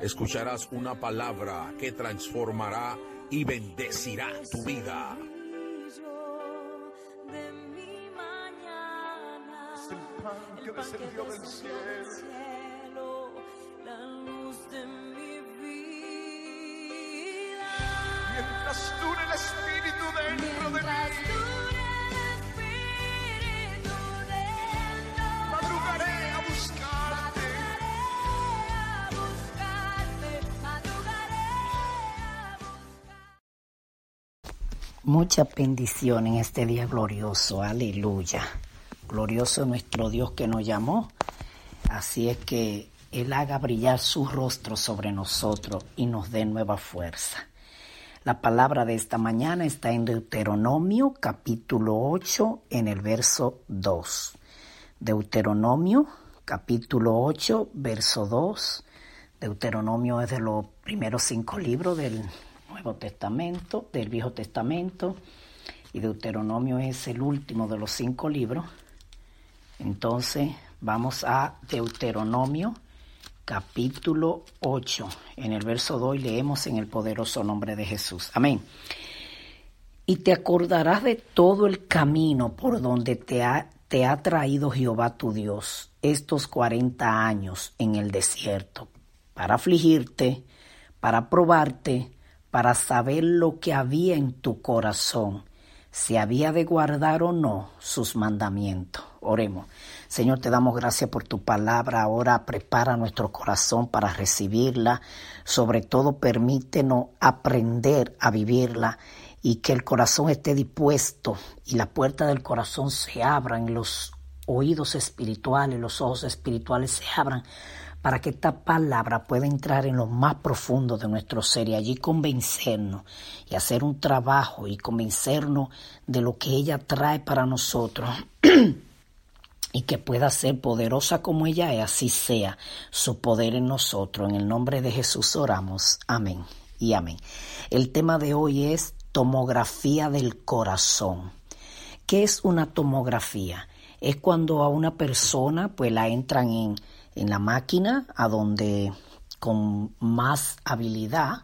Escucharás una palabra que transformará y bendecirá tu vida. de mi mañana. Es el pan que descendió del cielo. cielo, la luz de mi vida. Mientras dure el Espíritu dentro de Mientras mí, Mucha bendición en este día glorioso, aleluya. Glorioso nuestro Dios que nos llamó. Así es que Él haga brillar su rostro sobre nosotros y nos dé nueva fuerza. La palabra de esta mañana está en Deuteronomio capítulo 8 en el verso 2. Deuteronomio capítulo 8 verso 2. Deuteronomio es de los primeros cinco libros del Nuevo Testamento, del Viejo Testamento, y Deuteronomio es el último de los cinco libros. Entonces vamos a Deuteronomio capítulo 8. En el verso 2 leemos en el poderoso nombre de Jesús. Amén. Y te acordarás de todo el camino por donde te ha, te ha traído Jehová tu Dios estos cuarenta años en el desierto, para afligirte, para probarte, para saber lo que había en tu corazón, si había de guardar o no sus mandamientos. Oremos. Señor, te damos gracias por tu palabra. Ahora prepara nuestro corazón para recibirla. Sobre todo, permítenos aprender a vivirla y que el corazón esté dispuesto y la puerta del corazón se abra los oídos espirituales, los ojos espirituales se abran para que esta palabra pueda entrar en lo más profundo de nuestro ser y allí convencernos y hacer un trabajo y convencernos de lo que ella trae para nosotros. y que pueda ser poderosa como ella es, así sea su poder en nosotros. En el nombre de Jesús oramos. Amén y amén. El tema de hoy es tomografía del corazón. ¿Qué es una tomografía? Es cuando a una persona pues la entran en, en la máquina a donde con más habilidad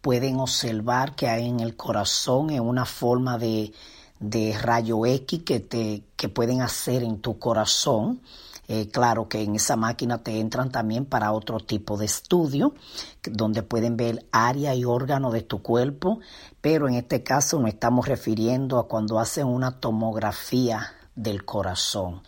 pueden observar que hay en el corazón en una forma de, de rayo X que, te, que pueden hacer en tu corazón. Eh, claro que en esa máquina te entran también para otro tipo de estudio, donde pueden ver área y órgano de tu cuerpo, pero en este caso nos estamos refiriendo a cuando hacen una tomografía del corazón.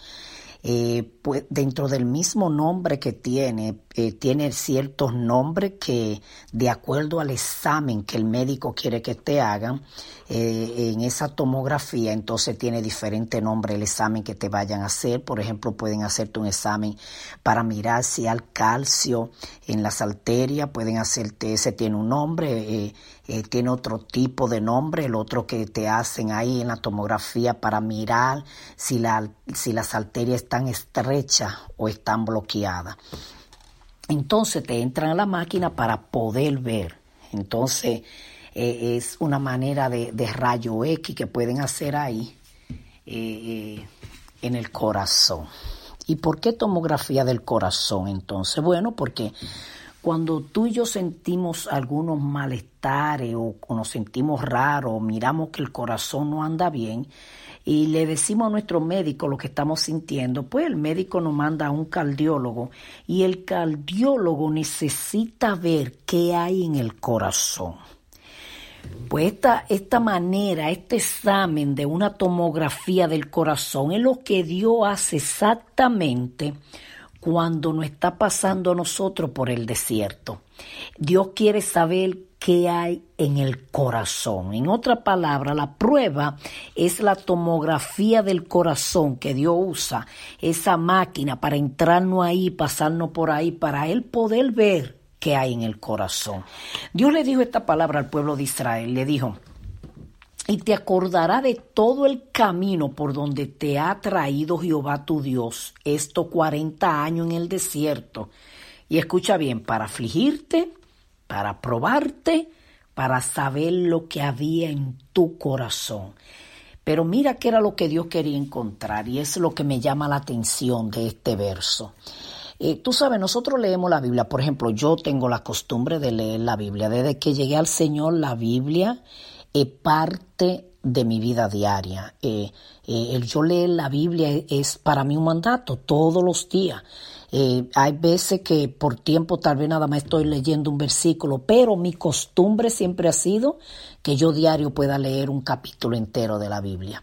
Eh, dentro del mismo nombre que tiene, eh, tiene ciertos nombres que de acuerdo al examen que el médico quiere que te hagan, eh, en esa tomografía entonces tiene diferente nombre el examen que te vayan a hacer. Por ejemplo, pueden hacerte un examen para mirar si hay calcio en las arterias, pueden hacerte, ese tiene un nombre, eh, tiene otro tipo de nombre, el otro que te hacen ahí en la tomografía para mirar si, la, si las arterias están estrechas o están bloqueadas. Entonces te entran a la máquina para poder ver. Entonces eh, es una manera de, rayo X que pueden hacer ahí eh, en el corazón. ¿Y por qué tomografía del corazón entonces? Bueno, porque cuando tú y yo sentimos algunos malestares o, o nos sentimos raros, miramos que el corazón no anda bien, y le decimos a nuestro médico lo que estamos sintiendo, pues el médico nos manda a un cardiólogo y el cardiólogo necesita ver qué hay en el corazón. Pues esta, esta manera, este examen de una tomografía del corazón es lo que Dios hace exactamente cuando nos está pasando a nosotros por el desierto. Dios quiere saber qué hay en el corazón. En otra palabra, la prueba es la tomografía del corazón que Dios usa, esa máquina para entrarnos ahí, pasarnos por ahí, para Él poder ver qué hay en el corazón. Dios le dijo esta palabra al pueblo de Israel, le dijo, y te acordará de todo el camino por donde te ha traído Jehová tu Dios estos cuarenta años en el desierto. Y escucha bien, para afligirte, para probarte, para saber lo que había en tu corazón. Pero mira qué era lo que Dios quería encontrar y es lo que me llama la atención de este verso. Eh, tú sabes, nosotros leemos la Biblia, por ejemplo, yo tengo la costumbre de leer la Biblia. Desde que llegué al Señor, la Biblia es parte de mi vida diaria. Eh, eh, el yo leer la Biblia es para mí un mandato todos los días. Eh, hay veces que por tiempo tal vez nada más estoy leyendo un versículo, pero mi costumbre siempre ha sido que yo diario pueda leer un capítulo entero de la Biblia.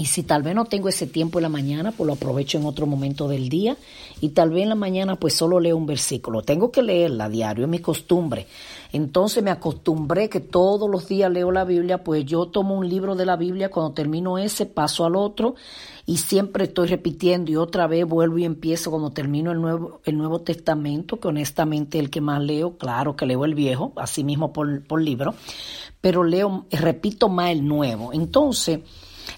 Y si tal vez no tengo ese tiempo en la mañana, pues lo aprovecho en otro momento del día. Y tal vez en la mañana pues solo leo un versículo. Tengo que leerla diario, es mi costumbre. Entonces me acostumbré que todos los días leo la Biblia, pues yo tomo un libro de la Biblia, cuando termino ese paso al otro y siempre estoy repitiendo y otra vez vuelvo y empiezo cuando termino el Nuevo, el nuevo Testamento, que honestamente el que más leo, claro que leo el viejo, así mismo por, por libro, pero leo, repito más el nuevo. Entonces,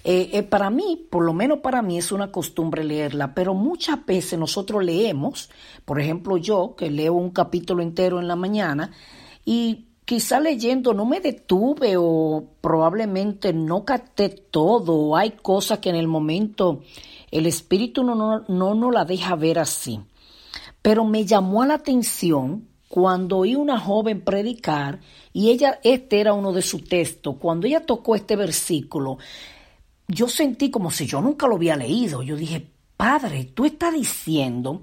eh, eh, para mí, por lo menos para mí, es una costumbre leerla, pero muchas veces nosotros leemos, por ejemplo yo, que leo un capítulo entero en la mañana, y quizá leyendo no me detuve o probablemente no capté todo, hay cosas que en el momento el espíritu no nos no, no la deja ver así. Pero me llamó la atención cuando oí una joven predicar y ella, este era uno de sus textos, cuando ella tocó este versículo, yo sentí como si yo nunca lo había leído. Yo dije, Padre, tú estás diciendo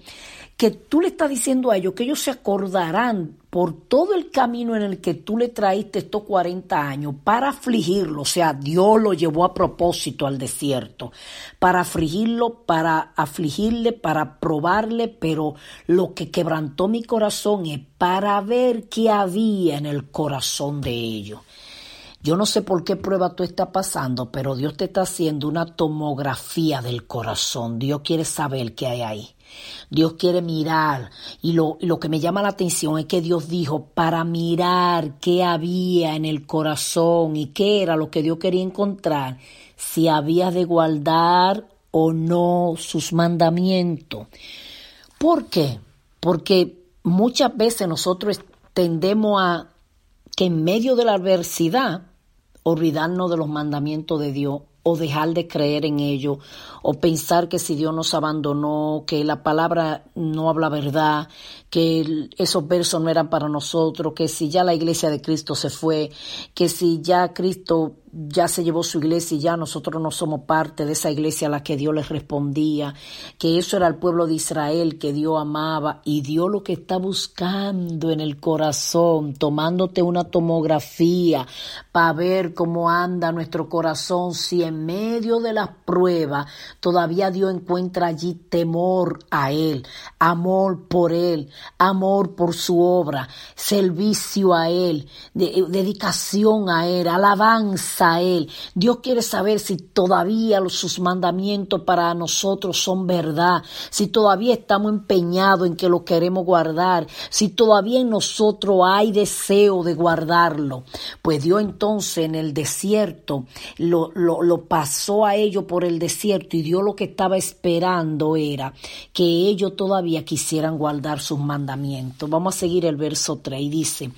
que tú le estás diciendo a ellos que ellos se acordarán por todo el camino en el que tú le traíste estos 40 años para afligirlo, o sea, Dios lo llevó a propósito al desierto, para afligirlo, para afligirle, para probarle, pero lo que quebrantó mi corazón es para ver qué había en el corazón de ellos. Yo no sé por qué prueba tú estás pasando, pero Dios te está haciendo una tomografía del corazón. Dios quiere saber qué hay ahí. Dios quiere mirar. Y lo, lo, que me llama la atención es que Dios dijo para mirar qué había en el corazón y qué era lo que Dios quería encontrar, si había de guardar o no sus mandamientos. ¿Por qué? Porque muchas veces nosotros tendemos a que en medio de la adversidad olvidarnos de los mandamientos de Dios o dejar de creer en ellos o pensar que si Dios nos abandonó, que la palabra no habla verdad, que esos versos no eran para nosotros, que si ya la iglesia de Cristo se fue, que si ya Cristo ya se llevó su iglesia y ya nosotros no somos parte de esa iglesia a la que Dios les respondía, que eso era el pueblo de Israel que Dios amaba y Dios lo que está buscando en el corazón, tomándote una tomografía para ver cómo anda nuestro corazón, si en medio de las pruebas todavía Dios encuentra allí temor a Él, amor por Él, amor por su obra, servicio a Él, dedicación a Él, alabanza Dios quiere saber si todavía sus mandamientos para nosotros son verdad, si todavía estamos empeñados en que lo queremos guardar, si todavía en nosotros hay deseo de guardarlo. Pues Dios entonces en el desierto lo, lo, lo pasó a ellos por el desierto y Dios lo que estaba esperando era que ellos todavía quisieran guardar sus mandamientos. Vamos a seguir el verso 3 y dice,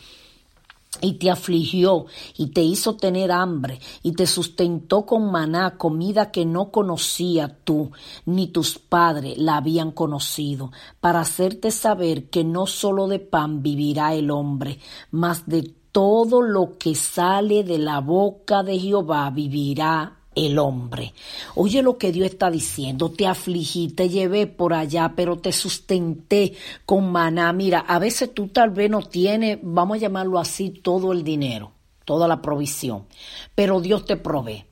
y te afligió y te hizo tener hambre y te sustentó con maná, comida que no conocía tú ni tus padres la habían conocido, para hacerte saber que no solo de pan vivirá el hombre, mas de todo lo que sale de la boca de Jehová vivirá el hombre. Oye lo que Dios está diciendo, te afligí, te llevé por allá, pero te sustenté con maná. Mira, a veces tú tal vez no tienes, vamos a llamarlo así, todo el dinero, toda la provisión, pero Dios te provee.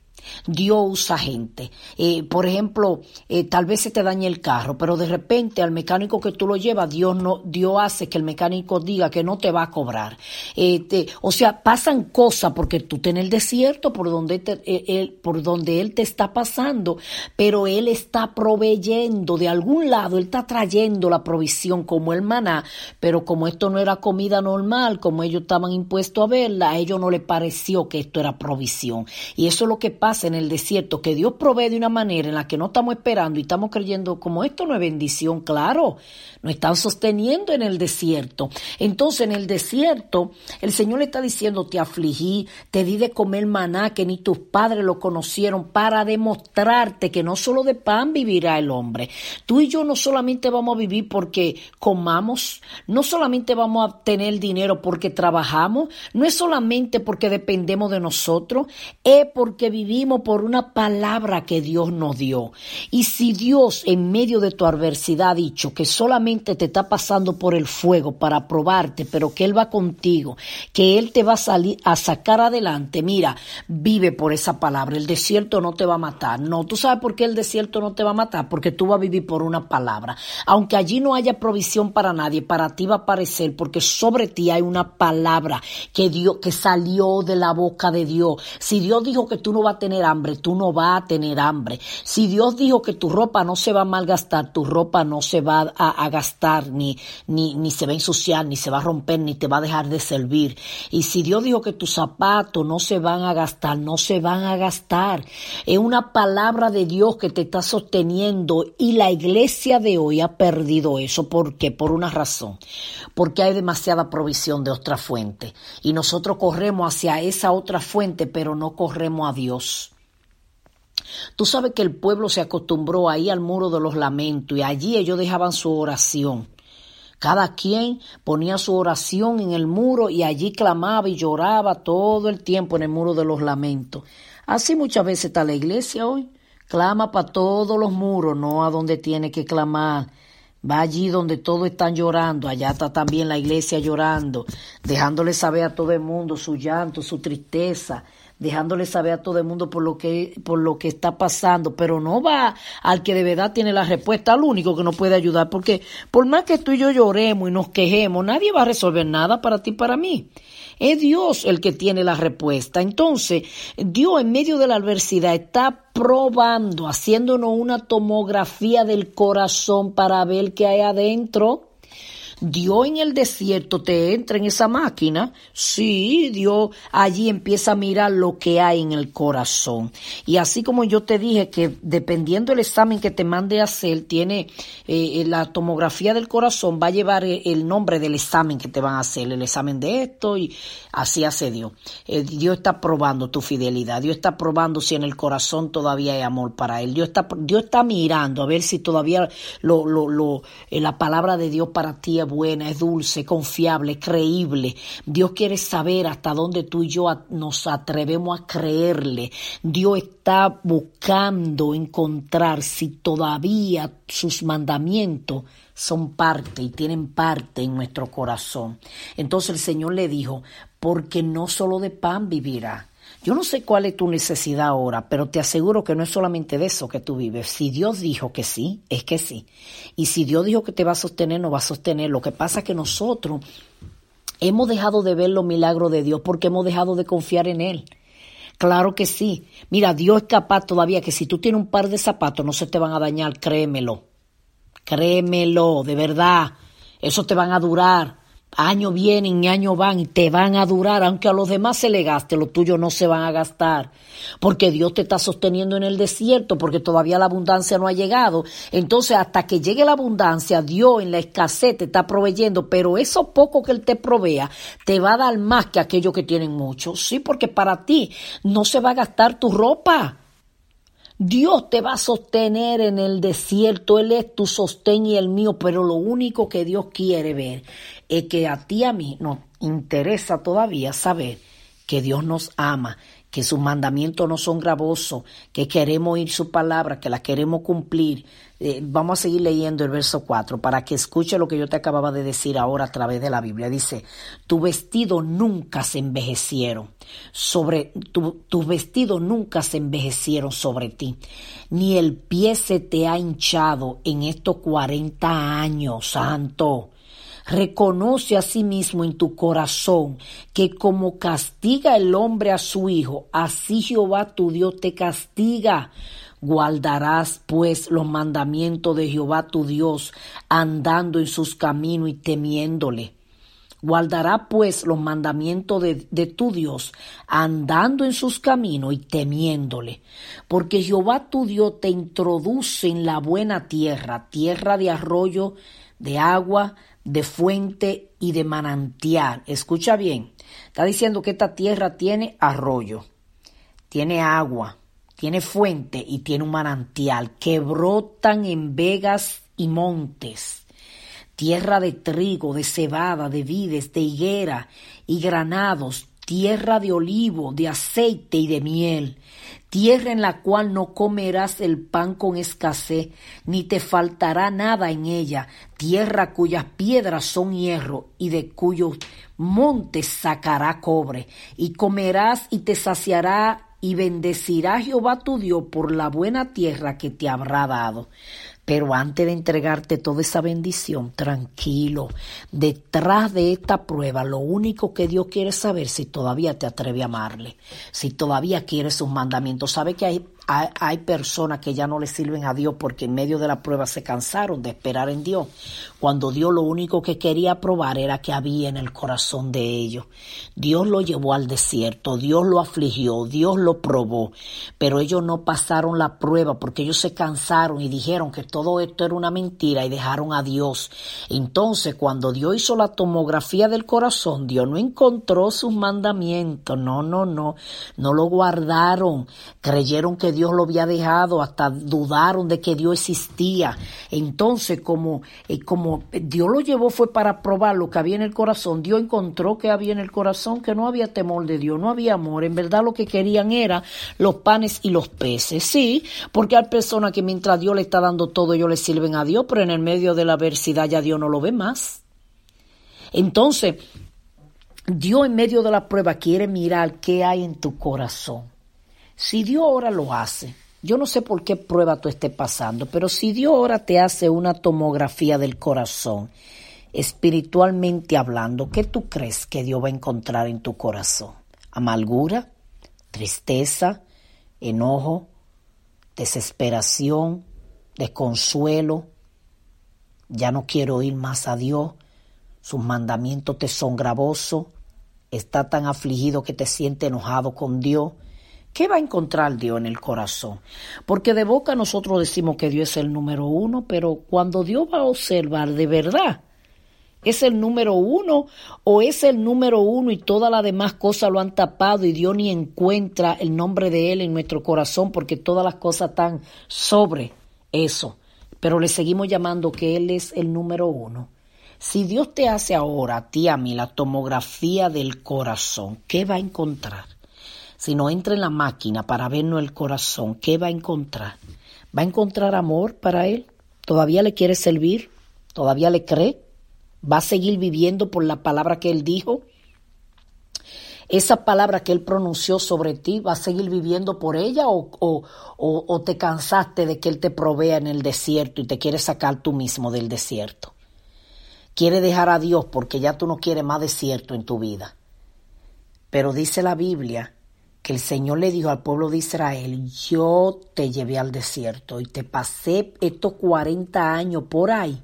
Dios usa gente. Eh, por ejemplo, eh, tal vez se te dañe el carro, pero de repente al mecánico que tú lo llevas, Dios no, Dios hace que el mecánico diga que no te va a cobrar. Eh, o sea, pasan cosas porque tú en el desierto por donde, él, por donde él te está pasando, pero él está proveyendo de algún lado, él está trayendo la provisión como el maná, pero como esto no era comida normal, como ellos estaban impuestos a verla, a ellos no les pareció que esto era provisión. Y eso es lo que pasa en el desierto, que Dios provee de una manera en la que no estamos esperando y estamos creyendo como esto no es bendición, claro, nos están sosteniendo en el desierto. Entonces en el desierto el Señor le está diciendo, te afligí, te di de comer maná que ni tus padres lo conocieron para demostrarte que no solo de pan vivirá el hombre. Tú y yo no solamente vamos a vivir porque comamos, no solamente vamos a tener dinero porque trabajamos, no es solamente porque dependemos de nosotros, es porque vivimos por una palabra que Dios nos dio. Y si Dios en medio de tu adversidad ha dicho que solamente te está pasando por el fuego para probarte, pero que Él va contigo, que Él te va a salir a sacar adelante. Mira, vive por esa palabra. El desierto no te va a matar. No, tú sabes por qué el desierto no te va a matar, porque tú vas a vivir por una palabra. Aunque allí no haya provisión para nadie, para ti va a aparecer, porque sobre ti hay una palabra que Dios, que salió de la boca de Dios. Si Dios dijo que tú no vas a tener hambre, tú no vas a tener hambre. Si Dios dijo que tu ropa no se va a malgastar, tu ropa no se va a, a gastar, ni, ni, ni se va a ensuciar, ni se va a romper, ni te va a dejar de servir. Y si Dios dijo que tus zapatos no se van a gastar, no se van a gastar. Es una palabra de Dios que te está sosteniendo y la iglesia de hoy ha perdido eso. ¿Por qué? Por una razón. Porque hay demasiada provisión de otra fuente. Y nosotros corremos hacia esa otra fuente, pero no corremos a Dios. Tú sabes que el pueblo se acostumbró ahí al muro de los lamentos y allí ellos dejaban su oración. Cada quien ponía su oración en el muro y allí clamaba y lloraba todo el tiempo en el muro de los lamentos. Así muchas veces está la iglesia hoy. Clama para todos los muros, no a donde tiene que clamar. Va allí donde todos están llorando, allá está también la iglesia llorando, dejándole saber a todo el mundo su llanto, su tristeza, dejándole saber a todo el mundo por lo que por lo que está pasando, pero no va al que de verdad tiene la respuesta, al único que nos puede ayudar, porque por más que tú y yo lloremos y nos quejemos, nadie va a resolver nada para ti para mí. Es Dios el que tiene la respuesta. Entonces, Dios en medio de la adversidad está probando, haciéndonos una tomografía del corazón para ver qué hay adentro Dios en el desierto te entra en esa máquina. Sí, Dios allí empieza a mirar lo que hay en el corazón. Y así como yo te dije que dependiendo del examen que te mande a hacer, tiene eh, la tomografía del corazón, va a llevar el nombre del examen que te van a hacer, el examen de esto y así hace Dios. Eh, Dios está probando tu fidelidad. Dios está probando si en el corazón todavía hay amor para Él. Dios está, Dios está mirando a ver si todavía lo, lo, lo, eh, la palabra de Dios para ti es buena, es dulce, confiable, creíble. Dios quiere saber hasta dónde tú y yo nos atrevemos a creerle. Dios está buscando encontrar si todavía sus mandamientos son parte y tienen parte en nuestro corazón. Entonces el Señor le dijo, porque no solo de pan vivirá, yo no sé cuál es tu necesidad ahora, pero te aseguro que no es solamente de eso que tú vives. Si Dios dijo que sí, es que sí. Y si Dios dijo que te va a sostener, no va a sostener. Lo que pasa es que nosotros hemos dejado de ver los milagros de Dios porque hemos dejado de confiar en Él. Claro que sí. Mira, Dios es capaz todavía que si tú tienes un par de zapatos no se te van a dañar, créemelo. Créemelo, de verdad. Eso te van a durar Años vienen y años van y te van a durar, aunque a los demás se le gaste, los tuyos no se van a gastar, porque Dios te está sosteniendo en el desierto, porque todavía la abundancia no ha llegado. Entonces, hasta que llegue la abundancia, Dios en la escasez te está proveyendo, pero eso poco que Él te provea te va a dar más que aquellos que tienen mucho. Sí, porque para ti no se va a gastar tu ropa. Dios te va a sostener en el desierto, Él es tu sostén y el mío, pero lo único que Dios quiere ver es que a ti a mí nos interesa todavía saber que Dios nos ama, que sus mandamientos no son gravosos, que queremos oír su palabra, que la queremos cumplir. Eh, vamos a seguir leyendo el verso 4 para que escuche lo que yo te acababa de decir ahora a través de la Biblia. Dice, tu vestido nunca se envejecieron sobre, tu, tus vestidos nunca se envejecieron sobre ti, ni el pie se te ha hinchado en estos 40 años, santo. Reconoce a sí mismo en tu corazón que como castiga el hombre a su hijo, así Jehová tu Dios te castiga. Guardarás pues los mandamientos de Jehová tu Dios, andando en sus caminos y temiéndole. Guardará pues los mandamientos de, de, tu Dios, andando en sus caminos y temiéndole. Porque Jehová tu Dios te introduce en la buena tierra, tierra de arroyo, de agua, de fuente y de manantial. Escucha bien, está diciendo que esta tierra tiene arroyo, tiene agua, tiene fuente y tiene un manantial que brotan en vegas y montes. Tierra de trigo, de cebada, de vides, de higuera y granados, tierra de olivo, de aceite y de miel, tierra en la cual no comerás el pan con escasez, ni te faltará nada en ella, tierra cuyas piedras son hierro y de cuyos montes sacará cobre, y comerás y te saciará y bendecirá Jehová tu Dios por la buena tierra que te habrá dado. Pero antes de entregarte toda esa bendición, tranquilo, detrás de esta prueba, lo único que Dios quiere saber si todavía te atreve a amarle, si todavía quieres sus mandamientos. Sabe que hay hay, personas que ya no le sirven a Dios porque en medio de la prueba se cansaron de esperar en Dios, cuando Dios lo único que quería probar era que había en el corazón de ellos. Dios lo llevó al desierto, Dios lo afligió, Dios lo probó, pero ellos no pasaron la prueba porque ellos se cansaron y dijeron que todo esto era una mentira y dejaron a Dios. Entonces, cuando Dios hizo la tomografía del corazón, Dios no encontró sus mandamientos, no, no, no, no lo guardaron, creyeron que Dios lo había dejado, hasta dudaron de que Dios existía. Entonces, como, eh, como Dios lo llevó fue para probar lo que había en el corazón, Dios encontró que había en el corazón que no había temor de Dios, no había amor. En verdad lo que querían era los panes y los peces. Sí, porque hay personas que mientras Dios le está dando todo, ellos le sirven a Dios, pero en el medio de la adversidad ya Dios no lo ve más. Entonces, Dios en medio de la prueba quiere mirar qué hay en tu corazón. Si Dios ahora lo hace, yo no sé por qué prueba tú estés pasando, pero si Dios ahora te hace una tomografía del corazón, espiritualmente hablando, ¿qué tú crees que Dios va a encontrar en tu corazón? ¿Amargura? ¿Tristeza? ¿Enojo? ¿Desesperación? ¿Desconsuelo? Ya no quiero oír más a Dios. Sus mandamientos te son gravosos. Está tan afligido que te siente enojado con Dios ¿Qué va a encontrar Dios en el corazón? Porque de boca nosotros decimos que Dios es el número uno, pero cuando Dios va a observar de verdad, ¿es el número uno o es el número uno y todas las demás cosas lo han tapado y Dios ni encuentra el nombre de Él en nuestro corazón porque todas las cosas están sobre eso? Pero le seguimos llamando que Él es el número uno. Si Dios te hace ahora a ti a mí la tomografía del corazón, ¿qué va a encontrar? Si no entra en la máquina para vernos el corazón, ¿qué va a encontrar? ¿Va a encontrar amor para él? ¿Todavía le quiere servir? ¿Todavía le cree? ¿Va a seguir viviendo por la palabra que él dijo? esa palabra que Él pronunció sobre ti, ¿va a seguir viviendo por ella o, o, o, te cansaste de que Él te provea en el desierto y te quiere sacar tú mismo del desierto? Quiere dejar a Dios porque ya tú no quieres más desierto en tu vida. Pero dice la Biblia que el Señor le dijo al pueblo de Israel, yo te llevé al desierto y te pasé estos 40 años por ahí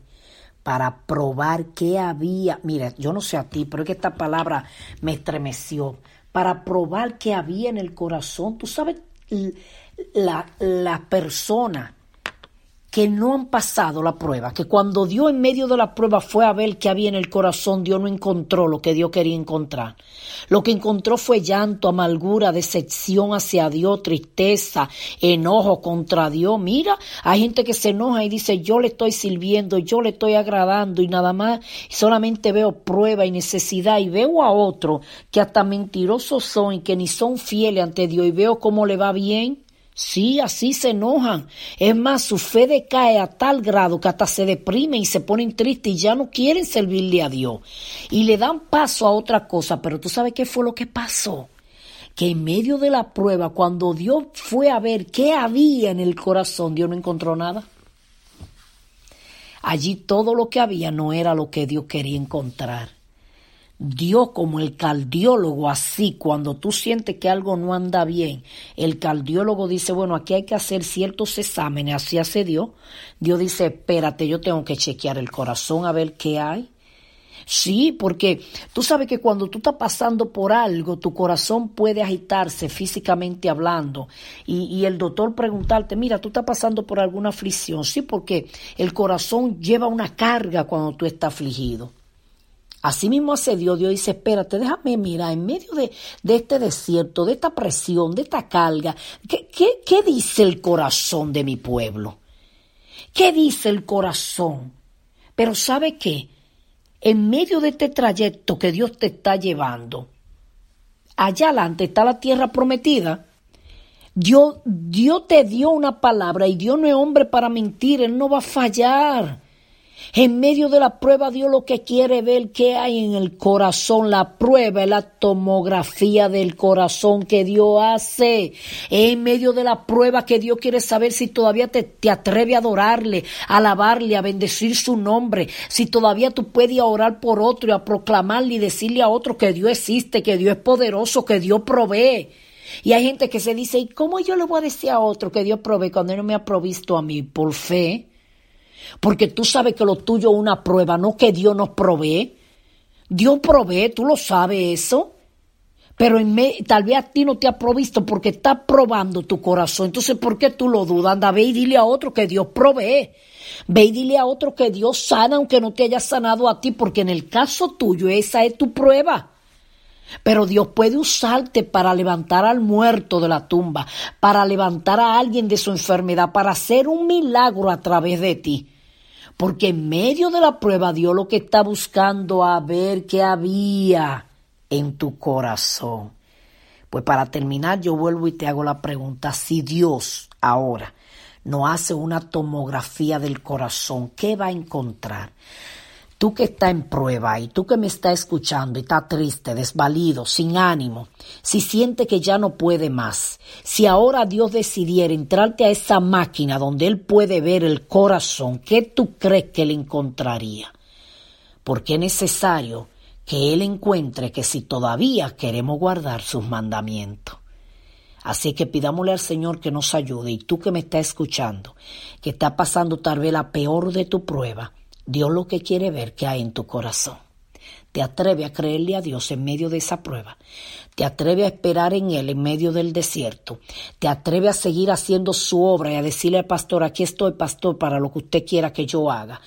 para probar qué había. Mira, yo no sé a ti, pero es que esta palabra me estremeció. Para probar qué había en el corazón. Tú sabes, la, la persona que no han pasado la prueba, que cuando Dios en medio de la prueba fue a ver qué había en el corazón, Dios no encontró lo que Dios quería encontrar. Lo que encontró fue llanto, amargura, decepción hacia Dios, tristeza, enojo contra Dios. Mira, hay gente que se enoja y dice, yo le estoy sirviendo, yo le estoy agradando y nada más, solamente veo prueba y necesidad y veo a otro que hasta mentirosos son y que ni son fieles ante Dios y veo cómo le va bien Sí, así se enojan. Es más, su fe decae a tal grado que hasta se deprimen y se ponen tristes y ya no quieren servirle a Dios. Y le dan paso a otra cosa. Pero tú sabes qué fue lo que pasó. Que en medio de la prueba, cuando Dios fue a ver qué había en el corazón, Dios no encontró nada. Allí todo lo que había no era lo que Dios quería encontrar. Dios como el cardiólogo así, cuando tú sientes que algo no anda bien, el cardiólogo dice, bueno, aquí hay que hacer ciertos exámenes, así hace Dios. Dios dice, espérate, yo tengo que chequear el corazón a ver qué hay. Sí, porque tú sabes que cuando tú estás pasando por algo, tu corazón puede agitarse físicamente hablando y, y, el doctor preguntarte, mira, tú estás pasando por alguna aflicción. Sí, porque el corazón lleva una carga cuando tú estás afligido. Así mismo hace Dios, Dios dice, espérate, déjame mirar en medio de, este desierto, de esta presión, de esta carga, ¿qué, qué, qué dice el corazón de mi pueblo? ¿Qué dice el corazón? Pero ¿sabe qué? En medio de este trayecto que Dios te está llevando, allá adelante está la tierra prometida. Dios, Dios te dio una palabra y Dios no es hombre para mentir, Él no va a fallar. En medio de la prueba, Dios lo que quiere ver qué hay en el corazón. La prueba es la tomografía del corazón que Dios hace. En medio de la prueba que Dios quiere saber si todavía te, te atreve a adorarle, a alabarle, a bendecir su nombre. Si todavía tú puedes orar por otro y a proclamarle y decirle a otro que Dios existe, que Dios es poderoso, que Dios provee. Y hay gente que se dice, ¿y cómo yo le voy a decir a otro que Dios provee cuando Él no me ha provisto a mí? Por fe. Porque tú sabes que lo tuyo es una prueba, no que Dios nos provee. Dios provee, tú lo sabes eso. Pero en tal vez a ti no te ha provisto porque está probando tu corazón. Entonces, ¿por qué tú lo dudas? Anda, ve y dile a otro que Dios provee. Ve y dile a otro que Dios sana aunque no te haya sanado a ti, porque en el caso tuyo esa es tu prueba. Pero Dios puede usarte para levantar al muerto de la tumba, para levantar a alguien de su enfermedad, para hacer un milagro a través de ti. Porque en medio de la prueba Dios lo que está buscando a ver qué había en tu corazón. Pues para terminar yo vuelvo y te hago la pregunta, si Dios ahora no hace una tomografía del corazón, ¿qué va a encontrar? Tú que estás en prueba y tú que me estás escuchando y está triste, desvalido, sin ánimo, si siente que ya no puede más, si ahora Dios decidiera entrarte a esa máquina donde Él puede ver el corazón, ¿qué tú crees que le encontraría? Porque es necesario que Él encuentre que si todavía queremos guardar sus mandamientos. Así que pidámosle al Señor que nos ayude y tú que me estás escuchando, que está pasando tal vez la peor de tu prueba, Dios lo que quiere ver que hay en tu corazón. Te atreve a creerle a Dios en medio de esa prueba. Te atreve a esperar en Él en medio del desierto. Te atreve a seguir haciendo su obra y a decirle al pastor, aquí estoy, pastor, para lo que usted quiera que yo haga.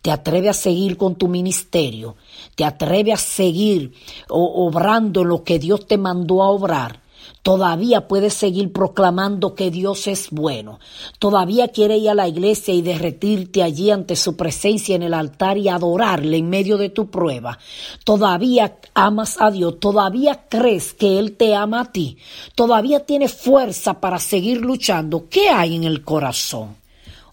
Te atreve a seguir con tu ministerio. Te atreve a seguir obrando lo que Dios te mandó a obrar. Todavía puedes seguir proclamando que Dios es bueno. Todavía quiere ir a la iglesia y derretirte allí ante su presencia en el altar y adorarle en medio de tu prueba. Todavía amas a Dios. Todavía crees que Él te ama a ti. Todavía tienes fuerza para seguir luchando. ¿Qué hay en el corazón?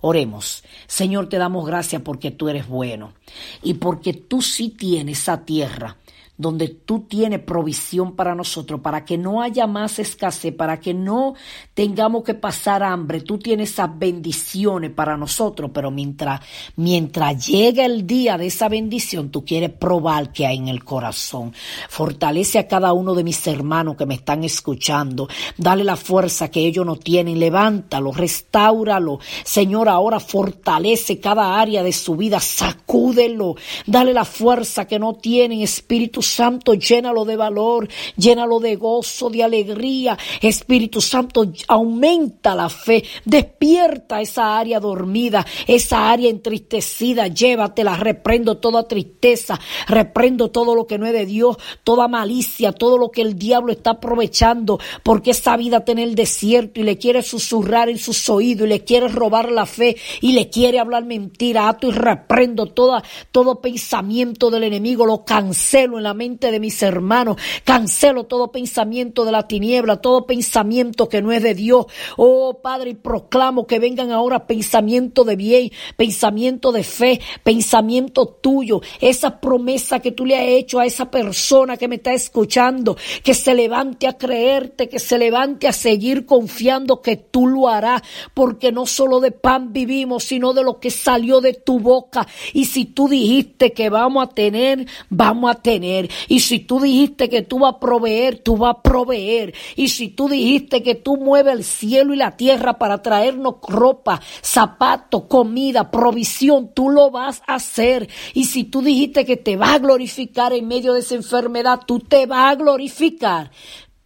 Oremos. Señor, te damos gracias porque tú eres bueno y porque tú sí tienes esa tierra donde tú tienes provisión para nosotros, para que no haya más escasez, para que no tengamos que pasar hambre. Tú tienes esas bendiciones para nosotros, pero mientras, mientras llega el día de esa bendición, tú quieres probar que hay en el corazón. Fortalece a cada uno de mis hermanos que me están escuchando. Dale la fuerza que ellos no tienen. Levántalo, restáuralo. Señor, ahora fortalece cada área de su vida. Sacúdelo. Dale la fuerza que no tienen. Espíritu Santo, llénalo de valor. Llénalo de gozo, de alegría. Espíritu Santo, aumenta la fe. Despierta esa área dormida, esa área entristecida. Llévatela. Reprendo toda tristeza. Reprendo todo lo que no es de Dios. Toda malicia, todo lo que el diablo está aprovechando. Porque esa vida tiene el desierto y le quiere susurrar en sus oídos y le quiere robar la fe y le quiere hablar mentira. Ato y reprendo toda, todo pensamiento del enemigo. Lo cancelo en la mente de mis hermanos. Cancelo todo pensamiento de la tiniebla, todo pensamiento que no es de Dios. Oh Padre, y proclamo que vengan ahora pensamiento de bien, pensamiento de fe, pensamiento tuyo. Esa promesa que tú le has hecho a esa persona que me está escuchando, que se levante a creerte, que se levante a seguir confiando que tú lo harás, porque no solo de pan vivimos, sino de lo que salió de tu boca. Y si tú dijiste que vamos a tener, vamos a tener. Y si tú dijiste que tú vas a proveer, tú vas a proveer. Y si tú dijiste que tú mueves el cielo y la tierra para traernos ropa, zapatos, comida, provisión, tú lo vas a hacer. Y si tú dijiste que te va a glorificar en medio de esa enfermedad, tú te vas a glorificar.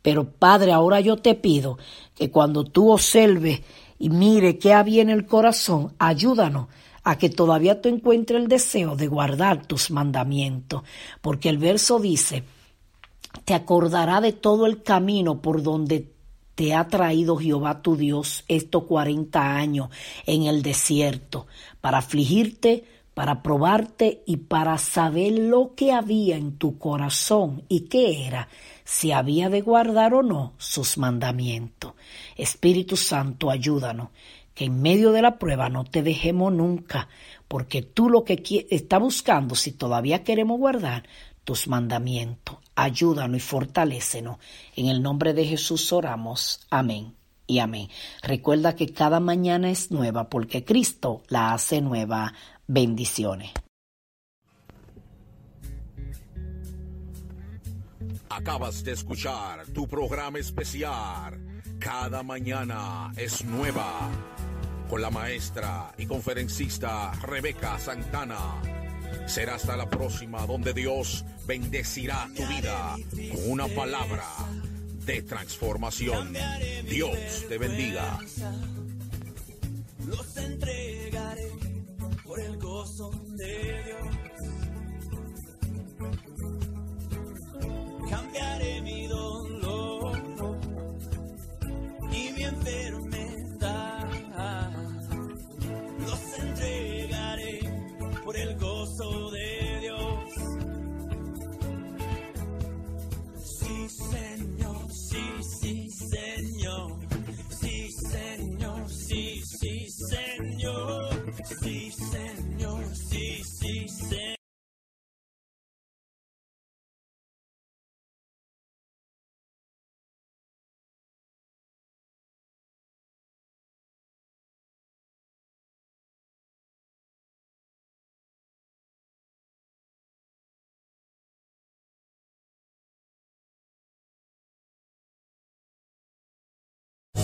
Pero Padre, ahora yo te pido que cuando tú observes y mire qué había en el corazón, ayúdanos a que todavía tú encuentres el deseo de guardar tus mandamientos. Porque el verso dice, te acordará de todo el camino por donde te ha traído Jehová tu Dios estos cuarenta años en el desierto, para afligirte, para probarte y para saber lo que había en tu corazón y qué era, si había de guardar o no sus mandamientos. Espíritu Santo, ayúdanos, que en medio de la prueba no te dejemos nunca, porque tú lo que estás buscando, si todavía queremos guardar tus mandamientos, ayúdanos y fortalécenos. En el nombre de Jesús oramos. Amén y amén. Recuerda que cada mañana es nueva porque Cristo la hace nueva. Bendiciones. Acabas de escuchar tu programa especial. Cada mañana es nueva. Con la maestra y conferencista Rebeca Santana. Será hasta la próxima donde Dios bendecirá tu vida con una palabra de transformación. Dios te bendiga. Los entregaré por el gozo de